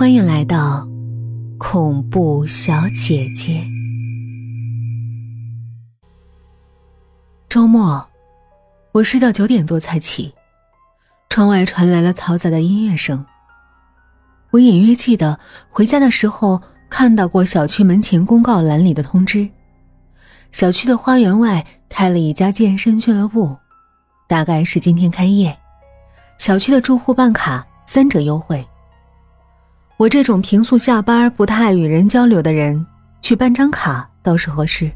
欢迎来到恐怖小姐姐。周末，我睡到九点多才起，窗外传来了嘈杂的音乐声。我隐约记得回家的时候看到过小区门前公告栏里的通知，小区的花园外开了一家健身俱乐部，大概是今天开业，小区的住户办卡三折优惠。我这种平素下班不太爱与人交流的人，去办张卡倒是合适。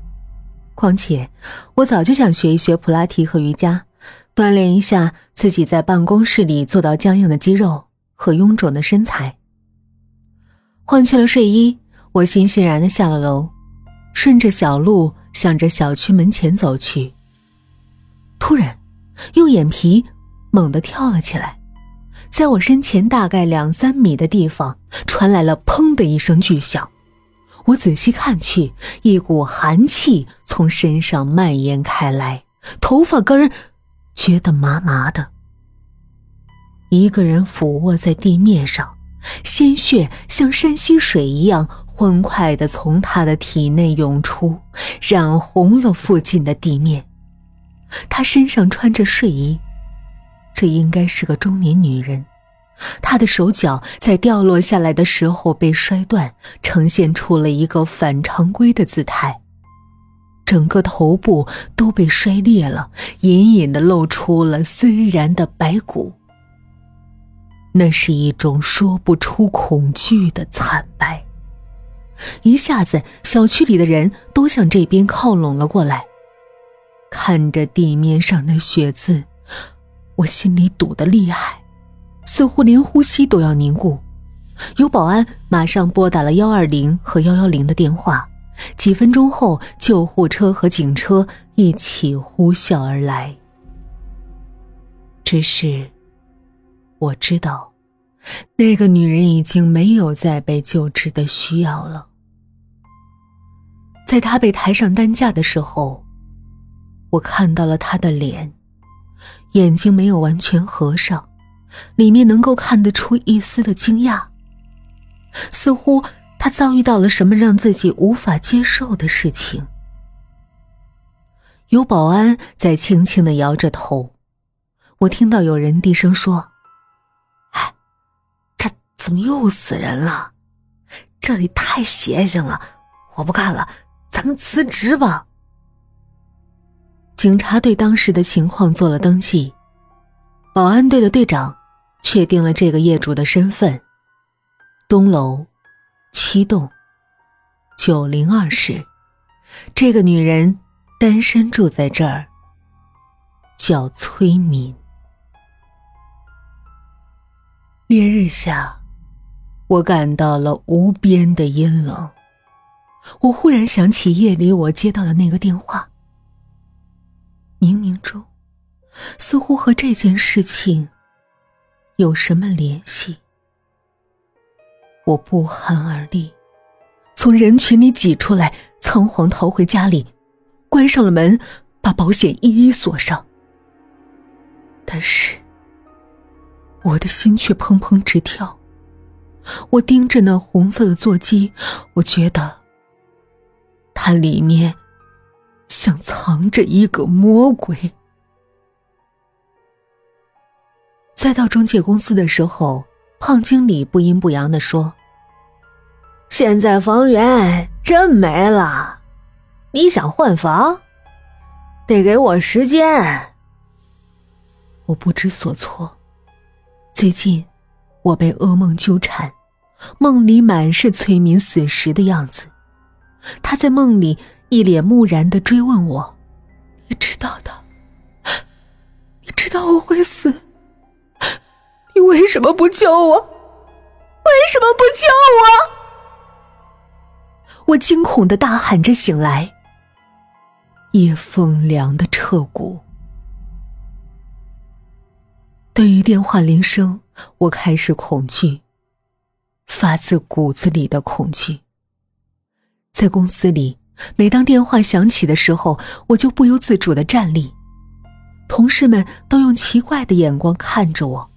况且，我早就想学一学普拉提和瑜伽，锻炼一下自己在办公室里做到僵硬的肌肉和臃肿的身材。换去了睡衣，我欣欣然的下了楼，顺着小路向着小区门前走去。突然，右眼皮猛地跳了起来。在我身前大概两三米的地方，传来了“砰”的一声巨响。我仔细看去，一股寒气从身上蔓延开来，头发根儿觉得麻麻的。一个人俯卧在地面上，鲜血像山溪水一样欢快的从他的体内涌出，染红了附近的地面。他身上穿着睡衣。这应该是个中年女人，她的手脚在掉落下来的时候被摔断，呈现出了一个反常规的姿态。整个头部都被摔裂了，隐隐的露出了森然的白骨。那是一种说不出恐惧的惨白。一下子，小区里的人都向这边靠拢了过来，看着地面上的血渍。我心里堵得厉害，似乎连呼吸都要凝固。有保安马上拨打了幺二零和幺幺零的电话，几分钟后，救护车和警车一起呼啸而来。只是，我知道，那个女人已经没有再被救治的需要了。在她被抬上担架的时候，我看到了她的脸。眼睛没有完全合上，里面能够看得出一丝的惊讶。似乎他遭遇到了什么让自己无法接受的事情。有保安在轻轻的摇着头，我听到有人低声说：“哎，这怎么又死人了？这里太邪性了，我不干了，咱们辞职吧。”警察对当时的情况做了登记，保安队的队长确定了这个业主的身份：东楼七栋九零二室。这个女人单身住在这儿，叫崔敏。烈日下，我感到了无边的阴冷。我忽然想起夜里我接到的那个电话。冥冥中，似乎和这件事情有什么联系。我不寒而栗，从人群里挤出来，仓皇逃回家里，关上了门，把保险一一锁上。但是，我的心却砰砰直跳。我盯着那红色的座机，我觉得它里面。像藏着一个魔鬼。再到中介公司的时候，胖经理不阴不阳的说：“现在房源真没了，你想换房，得给我时间。”我不知所措。最近，我被噩梦纠缠，梦里满是崔敏死时的样子，他在梦里。一脸木然的追问我：“你知道的，你知道我会死，你为什么不救我？为什么不救我？”我惊恐的大喊着醒来。夜风凉的彻骨。对于电话铃声，我开始恐惧，发自骨子里的恐惧。在公司里。每当电话响起的时候，我就不由自主的站立，同事们都用奇怪的眼光看着我。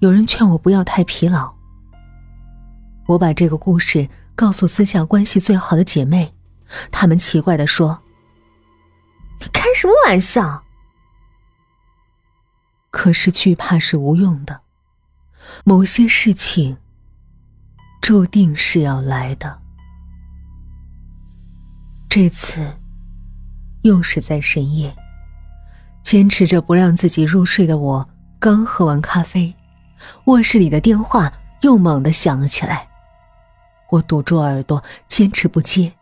有人劝我不要太疲劳，我把这个故事告诉私下关系最好的姐妹，她们奇怪的说：“你开什么玩笑？”可是惧怕是无用的，某些事情注定是要来的。这次又是在深夜，坚持着不让自己入睡的我，刚喝完咖啡，卧室里的电话又猛地响了起来。我堵住耳朵，坚持不接。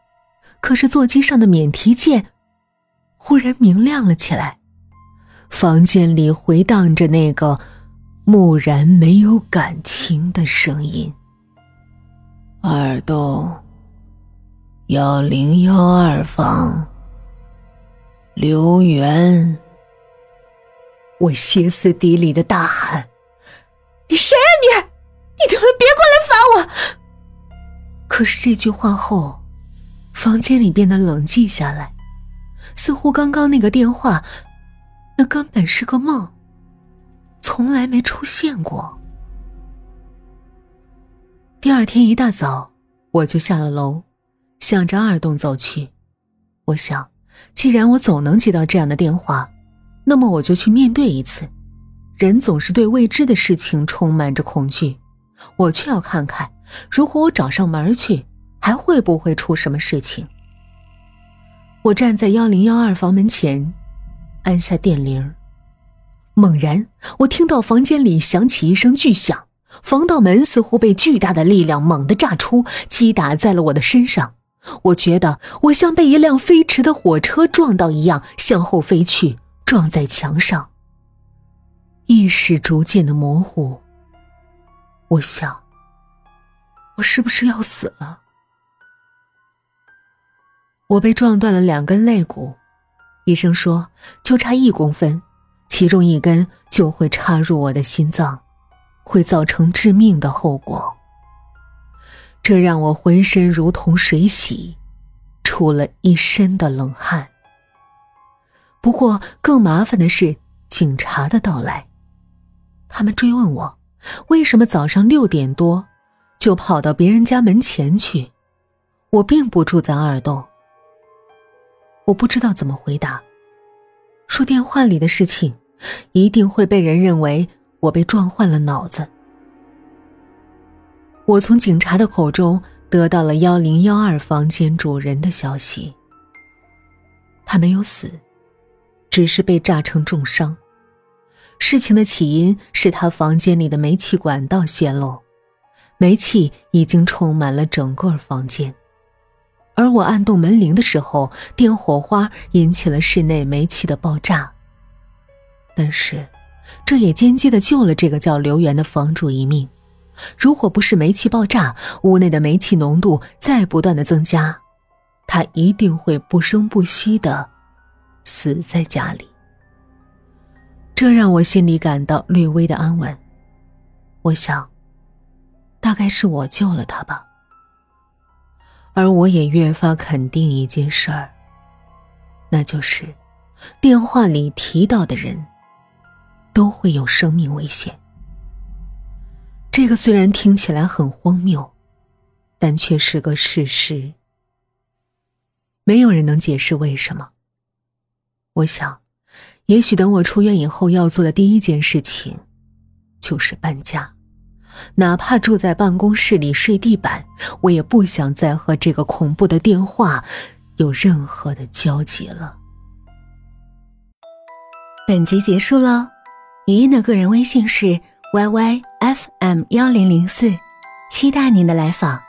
可是座机上的免提键忽然明亮了起来，房间里回荡着那个木然没有感情的声音：“耳洞幺零幺二房，刘源。”我歇斯底里的大喊：“你谁啊你？你他妈别过来烦我！”可是这句话后，房间里变得冷寂下来，似乎刚刚那个电话，那根本是个梦，从来没出现过。第二天一大早，我就下了楼，向着二栋走去。我想，既然我总能接到这样的电话，那么我就去面对一次。人总是对未知的事情充满着恐惧，我却要看看。如果我找上门去，还会不会出什么事情？我站在幺零幺二房门前，按下电铃。猛然，我听到房间里响起一声巨响，防盗门似乎被巨大的力量猛地炸出，击打在了我的身上。我觉得我像被一辆飞驰的火车撞到一样，向后飞去，撞在墙上。意识逐渐的模糊。我想。我是不是要死了？我被撞断了两根肋骨，医生说就差一公分，其中一根就会插入我的心脏，会造成致命的后果。这让我浑身如同水洗，出了一身的冷汗。不过更麻烦的是警察的到来，他们追问我为什么早上六点多。就跑到别人家门前去，我并不住在二栋。我不知道怎么回答，说电话里的事情，一定会被人认为我被撞坏了脑子。我从警察的口中得到了幺零幺二房间主人的消息，他没有死，只是被炸成重伤。事情的起因是他房间里的煤气管道泄漏。煤气已经充满了整个房间，而我按动门铃的时候，电火花引起了室内煤气的爆炸。但是，这也间接的救了这个叫刘源的房主一命。如果不是煤气爆炸，屋内的煤气浓度在不断的增加，他一定会不声不息的死在家里。这让我心里感到略微的安稳。我想。大概是我救了他吧，而我也越发肯定一件事儿，那就是电话里提到的人都会有生命危险。这个虽然听起来很荒谬，但却是个事实。没有人能解释为什么。我想，也许等我出院以后要做的第一件事情，就是搬家。哪怕住在办公室里睡地板，我也不想再和这个恐怖的电话有任何的交集了。本集结束了，语音的个人微信是 yyfm 幺零零四，期待您的来访。